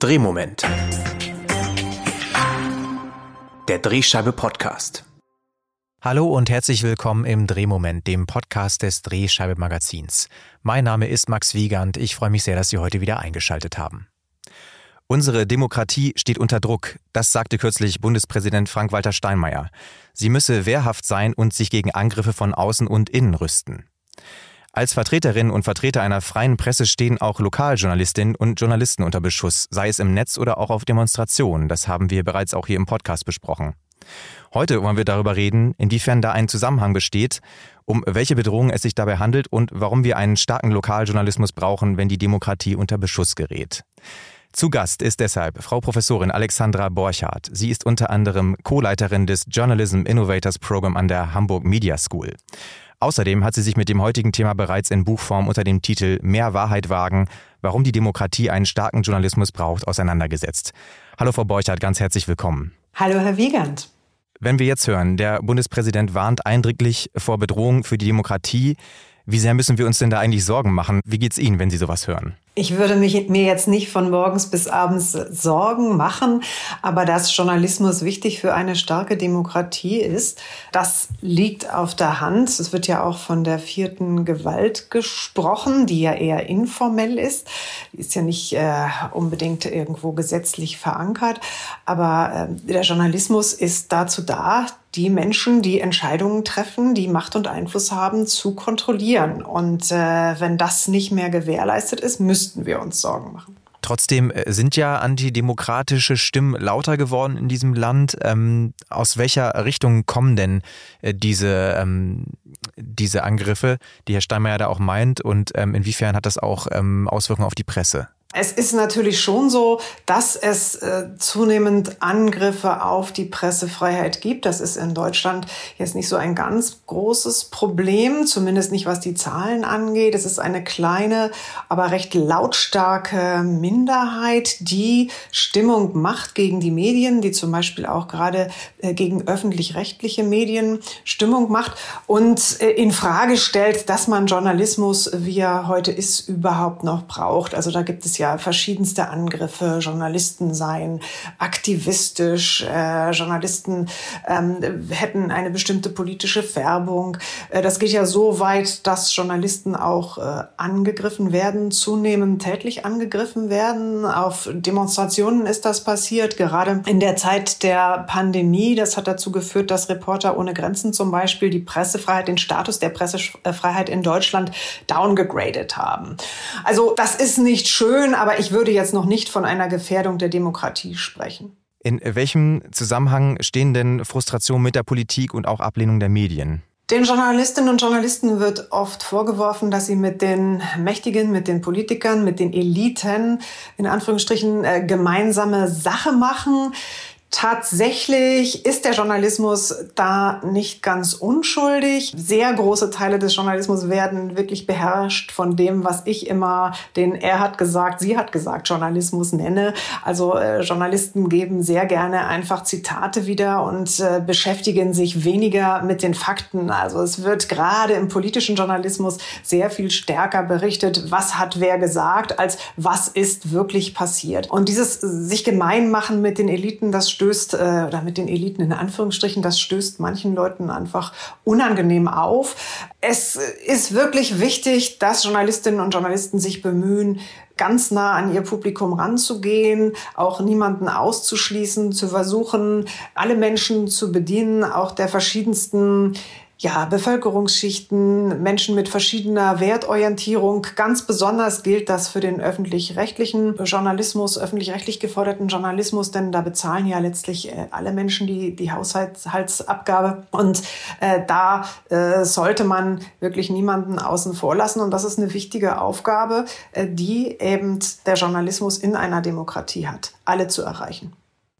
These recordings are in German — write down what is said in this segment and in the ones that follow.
Drehmoment. Der Drehscheibe Podcast. Hallo und herzlich willkommen im Drehmoment, dem Podcast des Drehscheibe Magazins. Mein Name ist Max Wiegand. Ich freue mich sehr, dass Sie heute wieder eingeschaltet haben. Unsere Demokratie steht unter Druck, das sagte kürzlich Bundespräsident Frank-Walter Steinmeier. Sie müsse wehrhaft sein und sich gegen Angriffe von außen und innen rüsten. Als Vertreterinnen und Vertreter einer freien Presse stehen auch Lokaljournalistinnen und Journalisten unter Beschuss, sei es im Netz oder auch auf Demonstrationen. Das haben wir bereits auch hier im Podcast besprochen. Heute wollen wir darüber reden, inwiefern da ein Zusammenhang besteht, um welche Bedrohungen es sich dabei handelt und warum wir einen starken Lokaljournalismus brauchen, wenn die Demokratie unter Beschuss gerät. Zu Gast ist deshalb Frau Professorin Alexandra Borchardt. Sie ist unter anderem Co-Leiterin des Journalism Innovators Program an der Hamburg Media School. Außerdem hat sie sich mit dem heutigen Thema bereits in Buchform unter dem Titel Mehr Wahrheit wagen, warum die Demokratie einen starken Journalismus braucht, auseinandergesetzt. Hallo Frau Borchardt, ganz herzlich willkommen. Hallo Herr Wiegand. Wenn wir jetzt hören, der Bundespräsident warnt eindringlich vor Bedrohung für die Demokratie. Wie sehr müssen wir uns denn da eigentlich Sorgen machen? Wie geht's Ihnen, wenn Sie sowas hören? Ich würde mich, mir jetzt nicht von morgens bis abends Sorgen machen, aber dass Journalismus wichtig für eine starke Demokratie ist, das liegt auf der Hand. Es wird ja auch von der vierten Gewalt gesprochen, die ja eher informell ist. Die ist ja nicht äh, unbedingt irgendwo gesetzlich verankert, aber äh, der Journalismus ist dazu da, die Menschen, die Entscheidungen treffen, die Macht und Einfluss haben, zu kontrollieren. Und äh, wenn das nicht mehr gewährleistet ist, müssen müssten wir uns Sorgen machen. Trotzdem äh, sind ja antidemokratische Stimmen lauter geworden in diesem Land. Ähm, aus welcher Richtung kommen denn äh, diese, ähm, diese Angriffe, die Herr Steinmeier da auch meint? Und ähm, inwiefern hat das auch ähm, Auswirkungen auf die Presse? Es ist natürlich schon so, dass es äh, zunehmend Angriffe auf die Pressefreiheit gibt. Das ist in Deutschland jetzt nicht so ein ganz großes Problem, zumindest nicht was die Zahlen angeht. Es ist eine kleine, aber recht lautstarke Minderheit, die Stimmung macht gegen die Medien, die zum Beispiel auch gerade äh, gegen öffentlich-rechtliche Medien Stimmung macht und äh, in Frage stellt, dass man Journalismus, wie er heute ist, überhaupt noch braucht. Also da gibt es ja verschiedenste Angriffe. Journalisten seien aktivistisch, äh, Journalisten ähm, hätten eine bestimmte politische Färbung. Äh, das geht ja so weit, dass Journalisten auch äh, angegriffen werden, zunehmend tätlich angegriffen werden. Auf Demonstrationen ist das passiert, gerade in der Zeit der Pandemie. Das hat dazu geführt, dass Reporter ohne Grenzen zum Beispiel die Pressefreiheit, den Status der Pressefreiheit in Deutschland downgegradet haben. Also das ist nicht schön schön, aber ich würde jetzt noch nicht von einer Gefährdung der Demokratie sprechen. In welchem Zusammenhang stehen denn Frustrationen mit der Politik und auch Ablehnung der Medien? Den Journalistinnen und Journalisten wird oft vorgeworfen, dass sie mit den Mächtigen, mit den Politikern, mit den Eliten in Anführungsstrichen äh, gemeinsame Sache machen. Tatsächlich ist der Journalismus da nicht ganz unschuldig. Sehr große Teile des Journalismus werden wirklich beherrscht von dem, was ich immer den er hat gesagt, sie hat gesagt Journalismus nenne. Also äh, Journalisten geben sehr gerne einfach Zitate wieder und äh, beschäftigen sich weniger mit den Fakten. Also es wird gerade im politischen Journalismus sehr viel stärker berichtet, was hat wer gesagt, als was ist wirklich passiert. Und dieses sich gemein machen mit den Eliten, das stößt, äh, oder mit den Eliten in Anführungsstrichen, das stößt manchen Leuten einfach unangenehm auf. Es ist wirklich wichtig, dass Journalistinnen und Journalisten sich bemühen, ganz nah an ihr Publikum ranzugehen, auch niemanden auszuschließen, zu versuchen, alle Menschen zu bedienen, auch der verschiedensten ja, Bevölkerungsschichten, Menschen mit verschiedener Wertorientierung. Ganz besonders gilt das für den öffentlich-rechtlichen Journalismus, öffentlich-rechtlich geforderten Journalismus, denn da bezahlen ja letztlich äh, alle Menschen die, die Haushaltsabgabe. Und äh, da äh, sollte man wirklich niemanden außen vor lassen. Und das ist eine wichtige Aufgabe, äh, die eben der Journalismus in einer Demokratie hat, alle zu erreichen.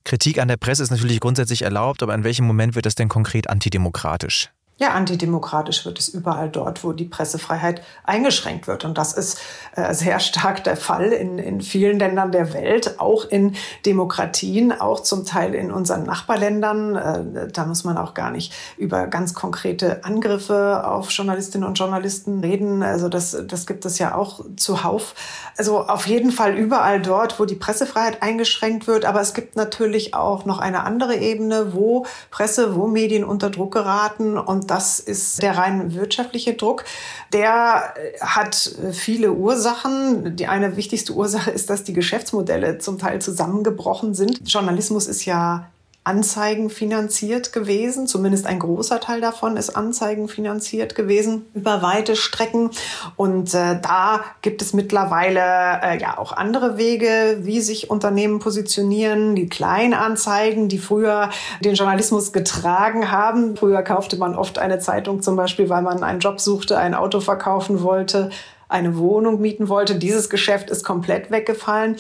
Kritik an der Presse ist natürlich grundsätzlich erlaubt, aber in welchem Moment wird das denn konkret antidemokratisch? Ja, antidemokratisch wird es überall dort, wo die Pressefreiheit eingeschränkt wird. Und das ist äh, sehr stark der Fall in, in vielen Ländern der Welt, auch in Demokratien, auch zum Teil in unseren Nachbarländern. Äh, da muss man auch gar nicht über ganz konkrete Angriffe auf Journalistinnen und Journalisten reden. Also das, das gibt es ja auch zuhauf. Also auf jeden Fall überall dort, wo die Pressefreiheit eingeschränkt wird. Aber es gibt natürlich auch noch eine andere Ebene, wo Presse, wo Medien unter Druck geraten und das ist der rein wirtschaftliche Druck. Der äh, hat viele Ursachen. Die eine wichtigste Ursache ist, dass die Geschäftsmodelle zum Teil zusammengebrochen sind. Journalismus ist ja Anzeigen finanziert gewesen. Zumindest ein großer Teil davon ist Anzeigen finanziert gewesen über weite Strecken. Und äh, da gibt es mittlerweile äh, ja auch andere Wege, wie sich Unternehmen positionieren. Die Kleinanzeigen, die früher den Journalismus getragen haben. Früher kaufte man oft eine Zeitung zum Beispiel, weil man einen Job suchte, ein Auto verkaufen wollte eine Wohnung mieten wollte. Dieses Geschäft ist komplett weggefallen.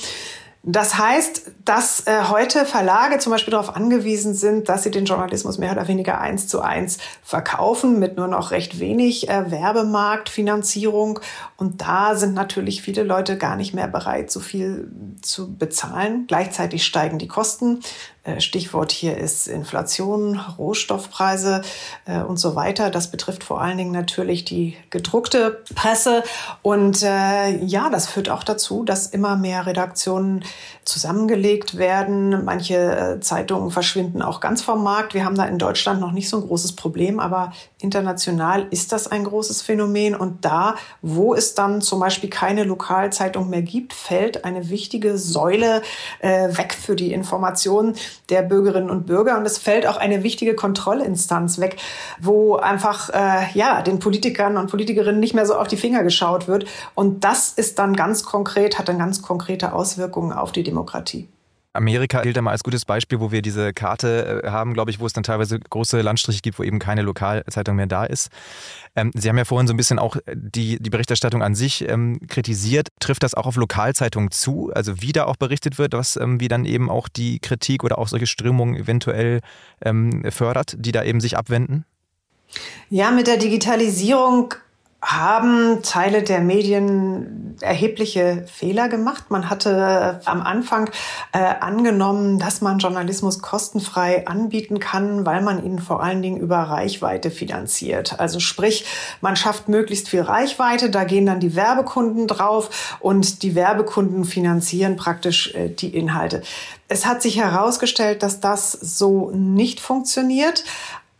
Das heißt, dass äh, heute Verlage zum Beispiel darauf angewiesen sind, dass sie den Journalismus mehr oder weniger eins zu eins verkaufen mit nur noch recht wenig äh, Werbemarktfinanzierung. Und da sind natürlich viele Leute gar nicht mehr bereit, so viel zu bezahlen. Gleichzeitig steigen die Kosten. Äh, Stichwort hier ist Inflation, Rohstoffpreise äh, und so weiter. Das betrifft vor allen Dingen natürlich die gedruckte Presse. Und äh, ja, das führt auch dazu, dass immer mehr Redaktionen zusammengelegt werden. Manche Zeitungen verschwinden auch ganz vom Markt. Wir haben da in Deutschland noch nicht so ein großes Problem, aber international ist das ein großes Phänomen. Und da, wo es dann zum Beispiel keine Lokalzeitung mehr gibt, fällt eine wichtige Säule äh, weg für die Informationen der Bürgerinnen und Bürger. Und es fällt auch eine wichtige Kontrollinstanz weg, wo einfach äh, ja den Politikern und Politikerinnen nicht mehr so auf die Finger geschaut wird. Und das ist dann ganz konkret, hat dann ganz konkrete Auswirkungen auf die Demokratie. Amerika gilt da mal als gutes Beispiel, wo wir diese Karte äh, haben, glaube ich, wo es dann teilweise große Landstriche gibt, wo eben keine Lokalzeitung mehr da ist. Ähm, Sie haben ja vorhin so ein bisschen auch die, die Berichterstattung an sich ähm, kritisiert. Trifft das auch auf Lokalzeitungen zu? Also wie da auch berichtet wird, was ähm, wie dann eben auch die Kritik oder auch solche Strömungen eventuell ähm, fördert, die da eben sich abwenden? Ja, mit der Digitalisierung haben Teile der Medien erhebliche Fehler gemacht. Man hatte am Anfang äh, angenommen, dass man Journalismus kostenfrei anbieten kann, weil man ihn vor allen Dingen über Reichweite finanziert. Also sprich, man schafft möglichst viel Reichweite, da gehen dann die Werbekunden drauf und die Werbekunden finanzieren praktisch äh, die Inhalte. Es hat sich herausgestellt, dass das so nicht funktioniert.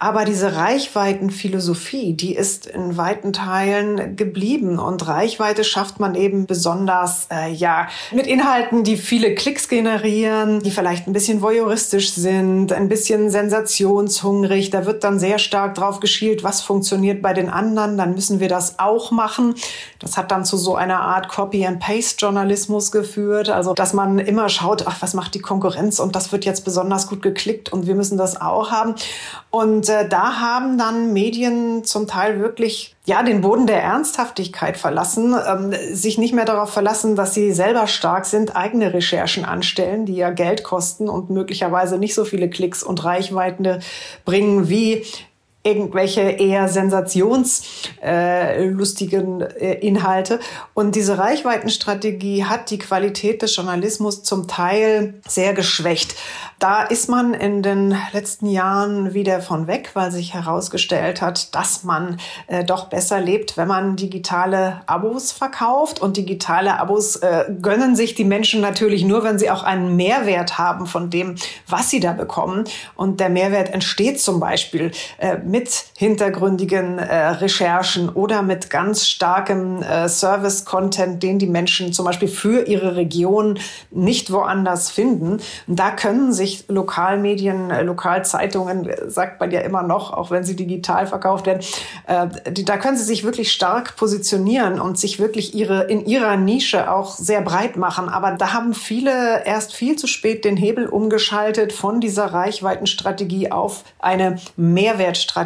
Aber diese Reichweitenphilosophie, die ist in weiten Teilen geblieben. Und Reichweite schafft man eben besonders, äh, ja, mit Inhalten, die viele Klicks generieren, die vielleicht ein bisschen voyeuristisch sind, ein bisschen sensationshungrig. Da wird dann sehr stark drauf geschielt, was funktioniert bei den anderen. Dann müssen wir das auch machen. Das hat dann zu so einer Art Copy-and-Paste-Journalismus geführt. Also, dass man immer schaut, ach, was macht die Konkurrenz? Und das wird jetzt besonders gut geklickt und wir müssen das auch haben. Und äh, da haben dann Medien zum Teil wirklich ja den Boden der Ernsthaftigkeit verlassen, ähm, sich nicht mehr darauf verlassen, dass sie selber stark sind, eigene Recherchen anstellen, die ja Geld kosten und möglicherweise nicht so viele Klicks und Reichweiten bringen wie irgendwelche eher sensationslustigen äh, äh, Inhalte. Und diese Reichweitenstrategie hat die Qualität des Journalismus zum Teil sehr geschwächt. Da ist man in den letzten Jahren wieder von weg, weil sich herausgestellt hat, dass man äh, doch besser lebt, wenn man digitale Abos verkauft. Und digitale Abos äh, gönnen sich die Menschen natürlich nur, wenn sie auch einen Mehrwert haben von dem, was sie da bekommen. Und der Mehrwert entsteht zum Beispiel äh, mit hintergründigen äh, Recherchen oder mit ganz starkem äh, Service-Content, den die Menschen zum Beispiel für ihre Region nicht woanders finden. Und da können sich Lokalmedien, äh, Lokalzeitungen, äh, sagt man ja immer noch, auch wenn sie digital verkauft werden, äh, die, da können sie sich wirklich stark positionieren und sich wirklich ihre, in ihrer Nische auch sehr breit machen. Aber da haben viele erst viel zu spät den Hebel umgeschaltet von dieser Reichweitenstrategie auf eine Mehrwertstrategie.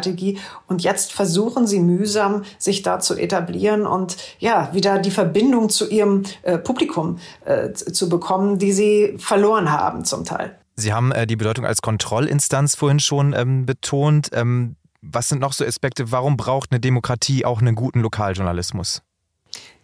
Und jetzt versuchen sie mühsam, sich da zu etablieren und ja, wieder die Verbindung zu ihrem äh, Publikum äh, zu bekommen, die sie verloren haben zum Teil. Sie haben äh, die Bedeutung als Kontrollinstanz vorhin schon ähm, betont. Ähm, Was sind noch so Aspekte? Warum braucht eine Demokratie auch einen guten Lokaljournalismus?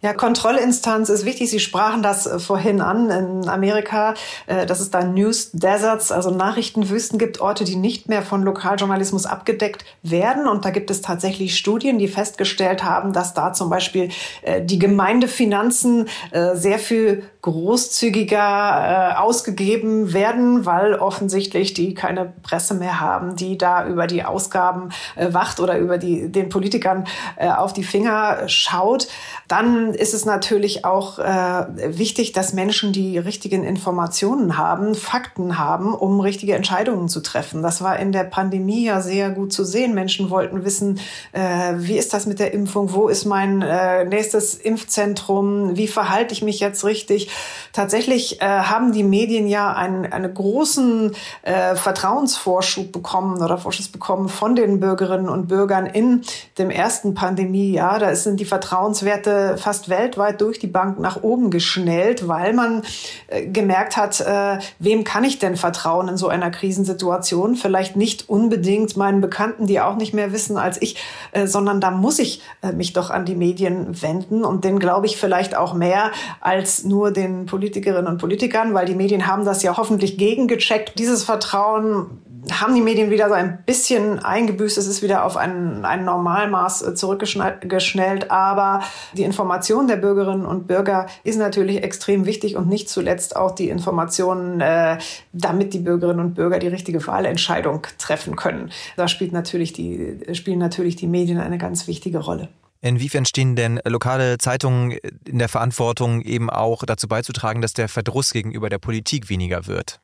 Ja, Kontrollinstanz ist wichtig. Sie sprachen das äh, vorhin an in Amerika, äh, dass es da News Deserts, also Nachrichtenwüsten gibt, Orte, die nicht mehr von Lokaljournalismus abgedeckt werden. Und da gibt es tatsächlich Studien, die festgestellt haben, dass da zum Beispiel äh, die Gemeindefinanzen sehr viel großzügiger ausgegeben werden, weil offensichtlich die keine Presse mehr haben, die da über die Ausgaben wacht oder über die, den Politikern auf die Finger schaut. Dann ist es natürlich auch äh, wichtig, dass Menschen die richtigen Informationen haben, Fakten haben, um richtige Entscheidungen zu treffen. Das war in der Pandemie ja sehr gut zu sehen. Menschen wollten wissen, äh, wie ist das mit der Impfung? Wo ist mein äh, nächstes Impfzentrum? Wie verhalte ich mich jetzt richtig? Tatsächlich äh, haben die Medien ja einen, einen großen äh, Vertrauensvorschub bekommen oder Vorschuss bekommen von den Bürgerinnen und Bürgern in dem ersten Pandemiejahr. Da sind die Vertrauenswerte fast fast weltweit durch die Bank nach oben geschnellt, weil man äh, gemerkt hat, äh, wem kann ich denn vertrauen in so einer Krisensituation? Vielleicht nicht unbedingt meinen Bekannten, die auch nicht mehr wissen als ich, äh, sondern da muss ich äh, mich doch an die Medien wenden und den glaube ich vielleicht auch mehr als nur den Politikerinnen und Politikern, weil die Medien haben das ja hoffentlich gegengecheckt. Dieses Vertrauen haben die Medien wieder so ein bisschen eingebüßt. Es ist wieder auf ein, ein Normalmaß äh, zurückgeschnellt. Aber die Information der Bürgerinnen und Bürger ist natürlich extrem wichtig und nicht zuletzt auch die Informationen, äh, damit die Bürgerinnen und Bürger die richtige Wahlentscheidung treffen können. Da spielt natürlich die, spielen natürlich die Medien eine ganz wichtige Rolle. Inwiefern stehen denn lokale Zeitungen in der Verantwortung, eben auch dazu beizutragen, dass der Verdruss gegenüber der Politik weniger wird?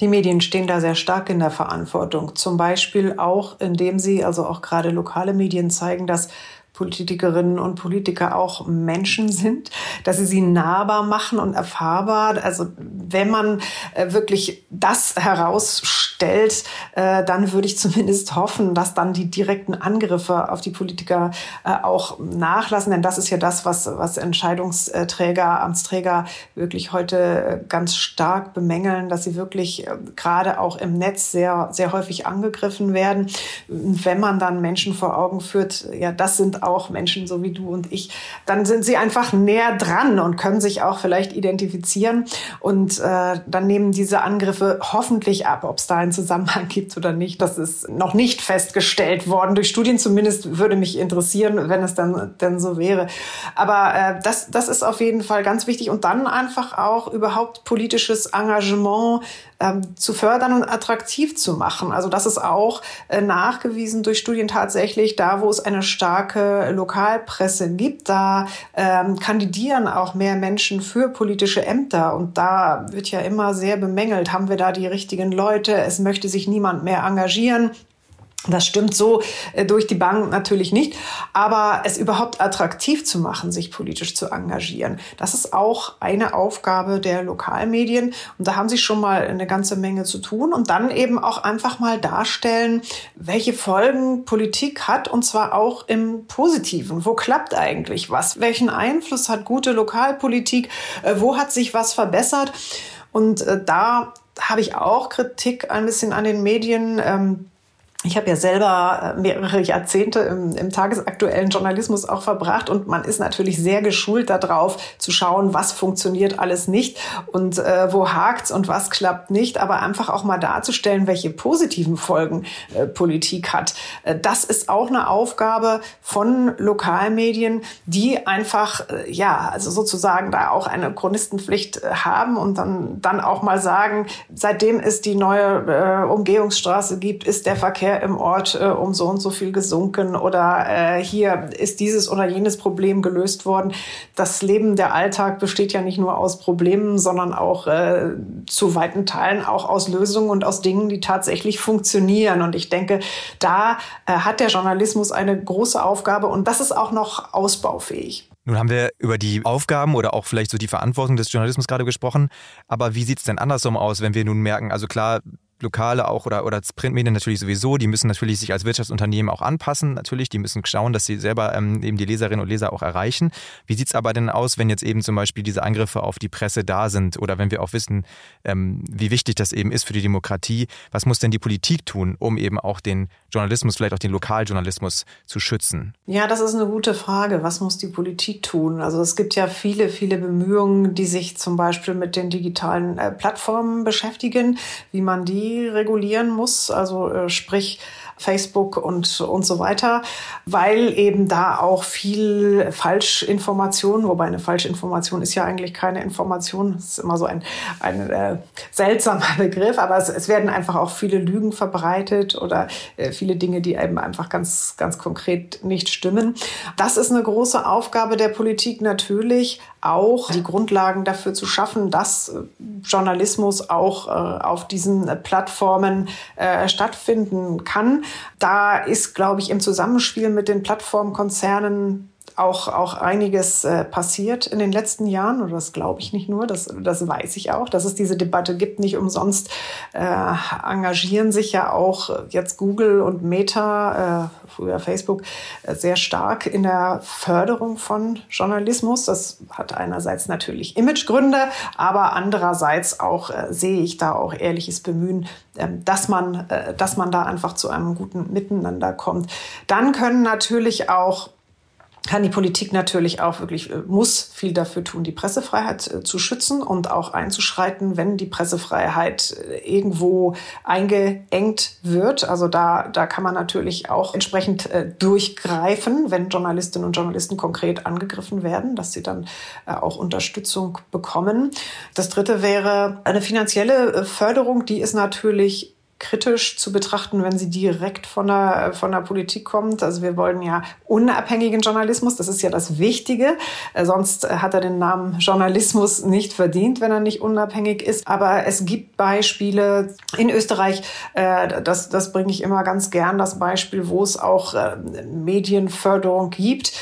Die Medien stehen da sehr stark in der Verantwortung. Zum Beispiel auch, indem sie, also auch gerade lokale Medien zeigen, dass Politikerinnen und Politiker auch Menschen sind, dass sie sie nahbar machen und erfahrbar. Also wenn man äh, wirklich das herausstellt, äh, dann würde ich zumindest hoffen, dass dann die direkten Angriffe auf die Politiker äh, auch nachlassen. Denn das ist ja das, was, was Entscheidungsträger, Amtsträger wirklich heute ganz stark bemängeln, dass sie wirklich gerade auch im Netz sehr, sehr häufig angegriffen werden. Wenn man dann Menschen vor Augen führt, ja, das sind auch Menschen so wie du und ich, dann sind sie einfach näher dran und können sich auch vielleicht identifizieren. Und äh, dann nehmen diese Angriffe hoffentlich ab, ob es da einen Zusammenhang gibt oder nicht. Das ist noch nicht festgestellt worden. Durch Studien zumindest würde mich interessieren, wenn es dann denn so wäre. Aber äh, das, das ist auf jeden Fall ganz wichtig. Und dann einfach auch überhaupt politisches Engagement ähm, zu fördern und attraktiv zu machen. Also das ist auch äh, nachgewiesen durch Studien tatsächlich, da wo es eine starke Lokalpresse gibt, da ähm, kandidieren auch mehr Menschen für politische Ämter. Und da wird ja immer sehr bemängelt, haben wir da die richtigen Leute, es möchte sich niemand mehr engagieren. Das stimmt so äh, durch die Bank natürlich nicht, aber es überhaupt attraktiv zu machen, sich politisch zu engagieren, das ist auch eine Aufgabe der Lokalmedien und da haben sie schon mal eine ganze Menge zu tun und dann eben auch einfach mal darstellen, welche Folgen Politik hat und zwar auch im Positiven. Wo klappt eigentlich was? Welchen Einfluss hat gute Lokalpolitik? Äh, wo hat sich was verbessert? Und äh, da habe ich auch Kritik ein bisschen an den Medien. Ich habe ja selber äh, mehrere Jahrzehnte im, im, tagesaktuellen Journalismus auch verbracht und man ist natürlich sehr geschult darauf zu schauen, was funktioniert alles nicht und äh, wo hakt's und was klappt nicht, aber einfach auch mal darzustellen, welche positiven Folgen äh, Politik hat. Äh, das ist auch eine Aufgabe von Lokalmedien, die einfach äh, ja, also sozusagen da auch eine Chronistenpflicht äh, haben und dann dann auch mal sagen, seitdem es die neue Umgehungsstraße gibt, ist der Verkehr im Ort äh, um so und so viel gesunken oder äh, hier ist dieses oder jenes Problem gelöst worden. Das Leben, der Alltag besteht ja nicht nur aus Problemen, sondern auch äh, zu weiten Teilen auch aus Lösungen und aus Dingen, die tatsächlich funktionieren. Und ich denke, da äh, hat der Journalismus eine große Aufgabe und das ist auch noch ausbaufähig. Nun haben wir über die Aufgaben oder auch vielleicht so die Verantwortung des Journalismus gerade gesprochen. Aber wie sieht es denn andersrum aus, wenn wir nun merken, also klar, Lokale auch oder, oder Printmedien natürlich sowieso, die müssen natürlich sich als Wirtschaftsunternehmen auch anpassen, natürlich, die müssen schauen, dass sie selber ähm, eben die Leserinnen und Leser auch erreichen. Wie sieht es aber denn aus, wenn jetzt eben zum Beispiel diese Angriffe auf die Presse da sind oder wenn wir auch wissen, ähm, wie wichtig das eben ist für die Demokratie? Was muss denn die Politik tun, um eben auch den Journalismus, vielleicht auch den Lokaljournalismus zu schützen? Ja, das ist eine gute Frage. Was muss die Politik tun? Also es gibt ja viele, viele Bemühungen, die sich zum Beispiel mit den digitalen äh, Plattformen beschäftigen, wie man die regulieren muss. Also äh, sprich, Facebook und, und so weiter, weil eben da auch viel Falschinformation, wobei eine Falschinformation ist ja eigentlich keine Information, ist immer so ein, ein äh, seltsamer Begriff, aber es, es werden einfach auch viele Lügen verbreitet oder äh, viele Dinge, die eben einfach ganz, ganz konkret nicht stimmen. Das ist eine große Aufgabe der Politik natürlich, auch die Grundlagen dafür zu schaffen, dass äh, Journalismus auch äh, auf diesen Plattformen äh, stattfinden kann. Da ist, glaube ich, im Zusammenspiel mit den Plattformkonzernen auch, auch einiges äh, passiert in den letzten Jahren. Oder das glaube ich nicht nur, das, das weiß ich auch, dass es diese Debatte gibt. Nicht umsonst äh, engagieren sich ja auch jetzt Google und Meta, äh, früher Facebook, äh, sehr stark in der Förderung von Journalismus. Das hat einerseits natürlich Imagegründe, aber andererseits auch äh, sehe ich da auch ehrliches Bemühen, ähm, dass man, äh, dass man da einfach zu einem guten Miteinander kommt. Dann können natürlich auch kann die Politik natürlich auch wirklich, äh, muss viel dafür tun, die Pressefreiheit äh, zu schützen und auch einzuschreiten, wenn die Pressefreiheit äh, irgendwo eingeengt wird. Also da, da kann man natürlich auch entsprechend durchgreifen, wenn Journalistinnen und Journalisten konkret angegriffen werden, dass sie dann auch Unterstützung bekommen. Das dritte wäre eine finanzielle Förderung, die ist natürlich kritisch zu betrachten, wenn sie direkt von der, von der Politik kommt. Also wir wollen ja unabhängigen Journalismus, das ist ja das Wichtige. Äh, sonst hat er den Namen Journalismus nicht verdient, wenn er nicht unabhängig ist. Aber es gibt Beispiele in Österreich, äh, das, das bringe ich immer ganz gern, das Beispiel, wo es auch äh, Medienförderung gibt.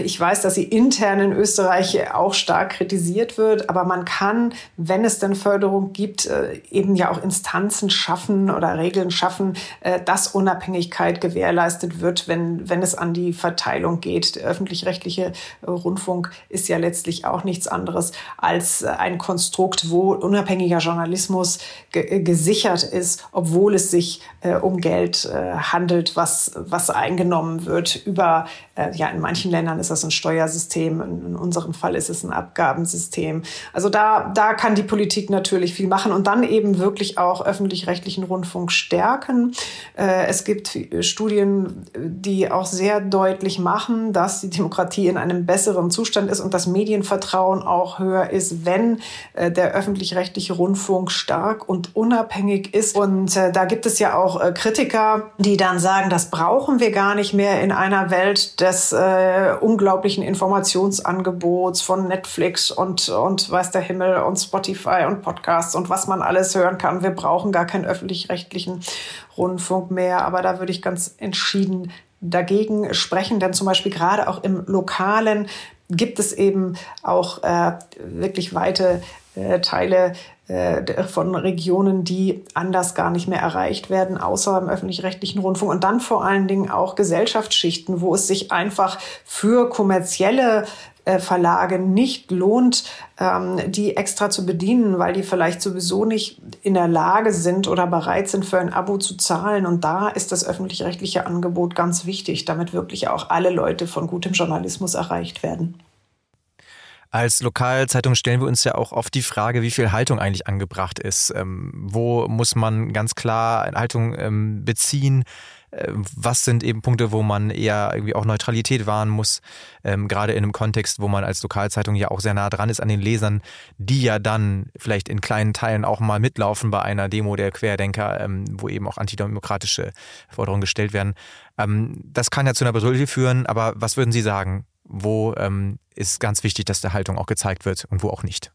Ich weiß, dass sie intern in Österreich auch stark kritisiert wird, aber man kann, wenn es denn Förderung gibt, eben ja auch Instanzen schaffen, oder Regeln schaffen, äh, dass Unabhängigkeit gewährleistet wird, wenn, wenn es an die Verteilung geht. Der öffentlich-rechtliche äh, Rundfunk ist ja letztlich auch nichts anderes als äh, ein Konstrukt, wo unabhängiger Journalismus ge gesichert ist, obwohl es sich äh, um Geld äh, handelt, was, was eingenommen wird über, äh, ja, in manchen Ländern ist das ein Steuersystem, in, in unserem Fall ist es ein Abgabensystem. Also da, da kann die Politik natürlich viel machen und dann eben wirklich auch öffentlich-rechtlichen Rundfunk stärken. Äh, es gibt Studien, die auch sehr deutlich machen, dass die Demokratie in einem besseren Zustand ist und das Medienvertrauen auch höher ist, wenn äh, der öffentlich-rechtliche Rundfunk stark und unabhängig ist. Und äh, da gibt es ja auch Kritiker, die dann sagen, das brauchen wir gar nicht mehr in einer Welt des äh, unglaublichen Informationsangebots von Netflix und, und weiß der Himmel und Spotify und Podcasts und was man alles hören kann. Wir brauchen gar kein öffentlich öffentlich-rechtlichen Rundfunk mehr. Aber da würde ich ganz entschieden dagegen sprechen, denn zum Beispiel gerade auch im Lokalen gibt es eben auch äh, wirklich weite äh, Teile äh, von Regionen, die anders gar nicht mehr erreicht werden, außer im öffentlich-rechtlichen Rundfunk. Und dann vor allen Dingen auch Gesellschaftsschichten, wo es sich einfach für kommerzielle Verlage nicht lohnt, ähm, die extra zu bedienen, weil die vielleicht sowieso nicht in der Lage sind oder bereit sind, für ein Abo zu zahlen. Und da ist das öffentlich-rechtliche Angebot ganz wichtig, damit wirklich auch alle Leute von gutem Journalismus erreicht werden. Als Lokalzeitung stellen wir uns ja auch oft die Frage, wie viel Haltung eigentlich angebracht ist. Ähm, wo muss man ganz klar eine Haltung ähm, beziehen? Äh, was sind eben Punkte, wo man eher irgendwie auch Neutralität wahren muss, ähm, gerade in einem Kontext, wo man als Lokalzeitung ja auch sehr nah dran ist an den Lesern, die ja dann vielleicht in kleinen Teilen auch mal mitlaufen bei einer Demo der Querdenker, ähm, wo eben auch antidemokratische Forderungen gestellt werden. Ähm, das kann ja zu einer Bredouille führen, aber was würden Sie sagen? Wo ähm, ist ganz wichtig, dass der Haltung auch gezeigt wird und wo auch nicht?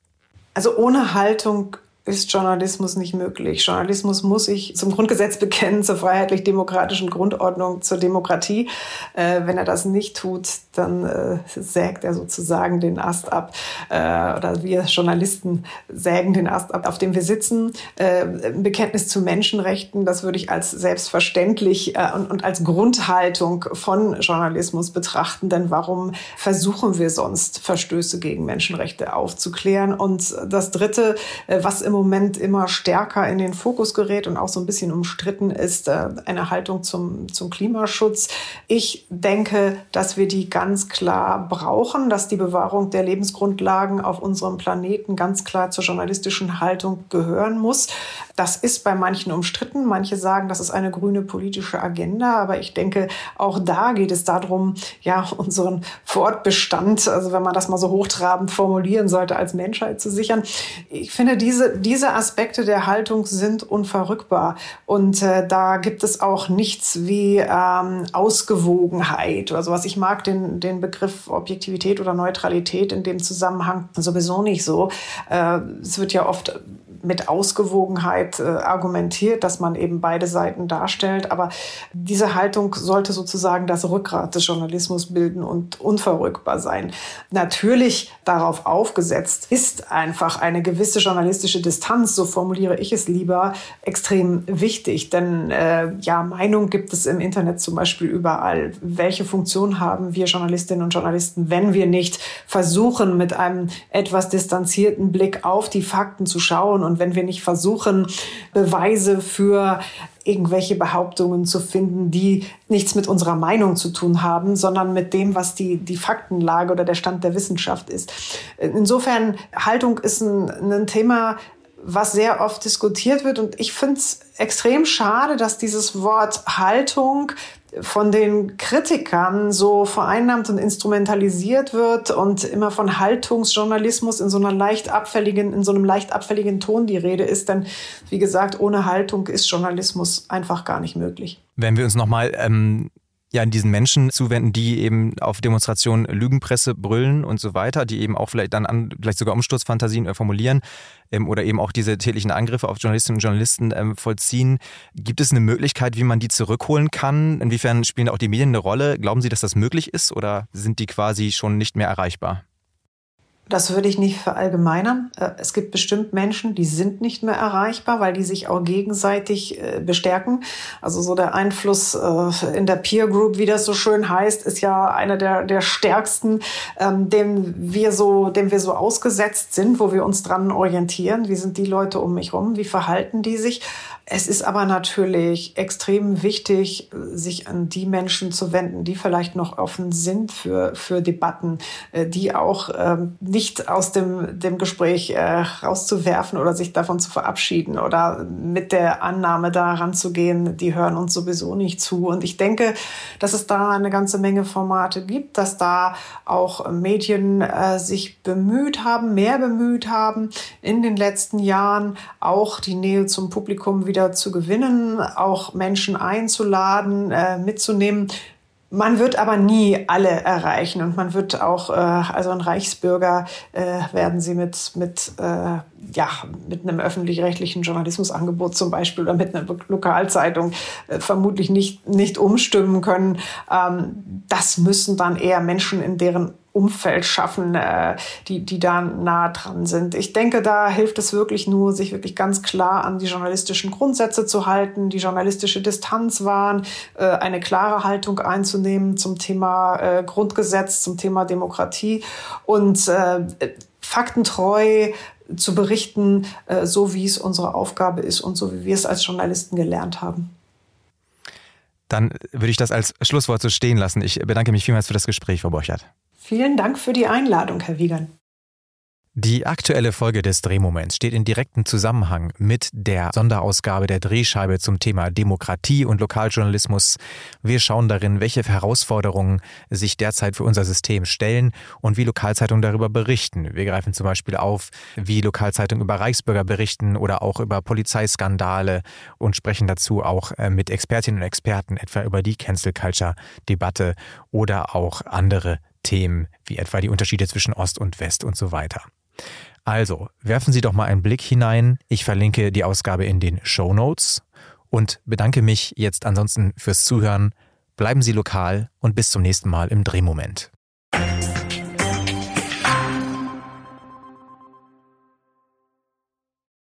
Also ohne Haltung ist Journalismus nicht möglich. Journalismus muss sich zum Grundgesetz bekennen, zur freiheitlich-demokratischen Grundordnung, zur Demokratie. Äh, wenn er das nicht tut, dann äh, sägt er sozusagen den Ast ab. Äh, oder wir Journalisten sägen den Ast ab, auf dem wir sitzen. Äh, ein Bekenntnis zu Menschenrechten, das würde ich als selbstverständlich äh, und, und als Grundhaltung von Journalismus betrachten. Denn warum versuchen wir sonst, Verstöße gegen Menschenrechte aufzuklären? Und das Dritte, äh, was im Moment immer stärker in den Fokus gerät und auch so ein bisschen umstritten ist, äh, eine Haltung zum, zum Klimaschutz. Ich denke, dass wir die ganz klar brauchen, dass die Bewahrung der Lebensgrundlagen auf unserem Planeten ganz klar zur journalistischen Haltung gehören muss. Das ist bei manchen umstritten. Manche sagen, das ist eine grüne politische Agenda. Aber ich denke, auch da geht es darum, ja, unseren Fortbestand, also wenn man das mal so hochtrabend formulieren sollte, als Menschheit zu sichern. Ich finde, diese, diese Aspekte der Haltung sind unverrückbar. Und äh, da gibt es auch nichts wie ähm, Ausgewogenheit oder sowas. Ich mag den, den Begriff Objektivität oder Neutralität in dem Zusammenhang sowieso nicht so. Äh, es wird ja oft mit Ausgewogenheit äh, argumentiert, dass man eben beide Seiten darstellt. Aber diese Haltung sollte sozusagen das Rückgrat des Journalismus bilden und unverrückbar sein. Natürlich darauf aufgesetzt ist einfach eine gewisse journalistische Distanz, so formuliere ich es lieber, extrem wichtig. Denn äh, ja, Meinung gibt es im Internet zum Beispiel überall. Welche Funktion haben wir Journalistinnen und Journalisten, wenn wir nicht versuchen, mit einem etwas distanzierten Blick auf die Fakten zu schauen und und wenn wir nicht versuchen, Beweise für irgendwelche Behauptungen zu finden, die nichts mit unserer Meinung zu tun haben, sondern mit dem, was die, die Faktenlage oder der Stand der Wissenschaft ist. Insofern, Haltung ist ein, ein Thema, was sehr oft diskutiert wird. Und ich finde es extrem schade, dass dieses Wort Haltung von den Kritikern so vereinnahmt und instrumentalisiert wird und immer von Haltungsjournalismus in so einer leicht abfälligen, in so einem leicht abfälligen Ton die Rede ist. Denn wie gesagt, ohne Haltung ist Journalismus einfach gar nicht möglich. Wenn wir uns nochmal ähm ja diesen Menschen zuwenden, die eben auf Demonstrationen Lügenpresse brüllen und so weiter, die eben auch vielleicht dann an, vielleicht sogar Umsturzfantasien äh, formulieren ähm, oder eben auch diese tätlichen Angriffe auf Journalistinnen und Journalisten ähm, vollziehen. Gibt es eine Möglichkeit, wie man die zurückholen kann? Inwiefern spielen auch die Medien eine Rolle? Glauben Sie, dass das möglich ist oder sind die quasi schon nicht mehr erreichbar? Das würde ich nicht verallgemeinern. Äh, es gibt bestimmt Menschen, die sind nicht mehr erreichbar, weil die sich auch gegenseitig äh, bestärken. Also so der Einfluss äh, in der Peer Group, wie das so schön heißt, ist ja einer der, der stärksten, ähm, dem wir so, dem wir so ausgesetzt sind, wo wir uns dran orientieren. Wie sind die Leute um mich rum? Wie verhalten die sich? Es ist aber natürlich extrem wichtig, sich an die Menschen zu wenden, die vielleicht noch offen sind für, für Debatten, die auch ähm, nicht aus dem, dem Gespräch äh, rauszuwerfen oder sich davon zu verabschieden oder mit der Annahme da ranzugehen, die hören uns sowieso nicht zu. Und ich denke, dass es da eine ganze Menge Formate gibt, dass da auch Medien äh, sich bemüht haben, mehr bemüht haben in den letzten Jahren, auch die Nähe zum Publikum wieder wieder zu gewinnen, auch Menschen einzuladen, äh, mitzunehmen. Man wird aber nie alle erreichen und man wird auch, äh, also ein Reichsbürger äh, werden sie mit, mit, äh, ja, mit einem öffentlich-rechtlichen Journalismusangebot zum Beispiel oder mit einer Lokalzeitung äh, vermutlich nicht, nicht umstimmen können. Ähm, das müssen dann eher Menschen in deren Umfeld schaffen, äh, die, die da nah dran sind. Ich denke, da hilft es wirklich nur, sich wirklich ganz klar an die journalistischen Grundsätze zu halten, die journalistische Distanz wahren, äh, eine klare Haltung einzunehmen zum Thema äh, Grundgesetz, zum Thema Demokratie und äh, faktentreu zu berichten, so wie es unsere Aufgabe ist und so wie wir es als Journalisten gelernt haben. Dann würde ich das als Schlusswort so stehen lassen. Ich bedanke mich vielmals für das Gespräch, Frau Borchert. Vielen Dank für die Einladung, Herr Wiegand. Die aktuelle Folge des Drehmoments steht in direktem Zusammenhang mit der Sonderausgabe der Drehscheibe zum Thema Demokratie und Lokaljournalismus. Wir schauen darin, welche Herausforderungen sich derzeit für unser System stellen und wie Lokalzeitungen darüber berichten. Wir greifen zum Beispiel auf, wie Lokalzeitungen über Reichsbürger berichten oder auch über Polizeiskandale und sprechen dazu auch äh, mit Expertinnen und Experten, etwa über die Cancel Culture Debatte oder auch andere Themen, wie etwa die Unterschiede zwischen Ost und West und so weiter. Also, werfen Sie doch mal einen Blick hinein. Ich verlinke die Ausgabe in den Show Notes und bedanke mich jetzt ansonsten fürs Zuhören. Bleiben Sie lokal und bis zum nächsten Mal im Drehmoment.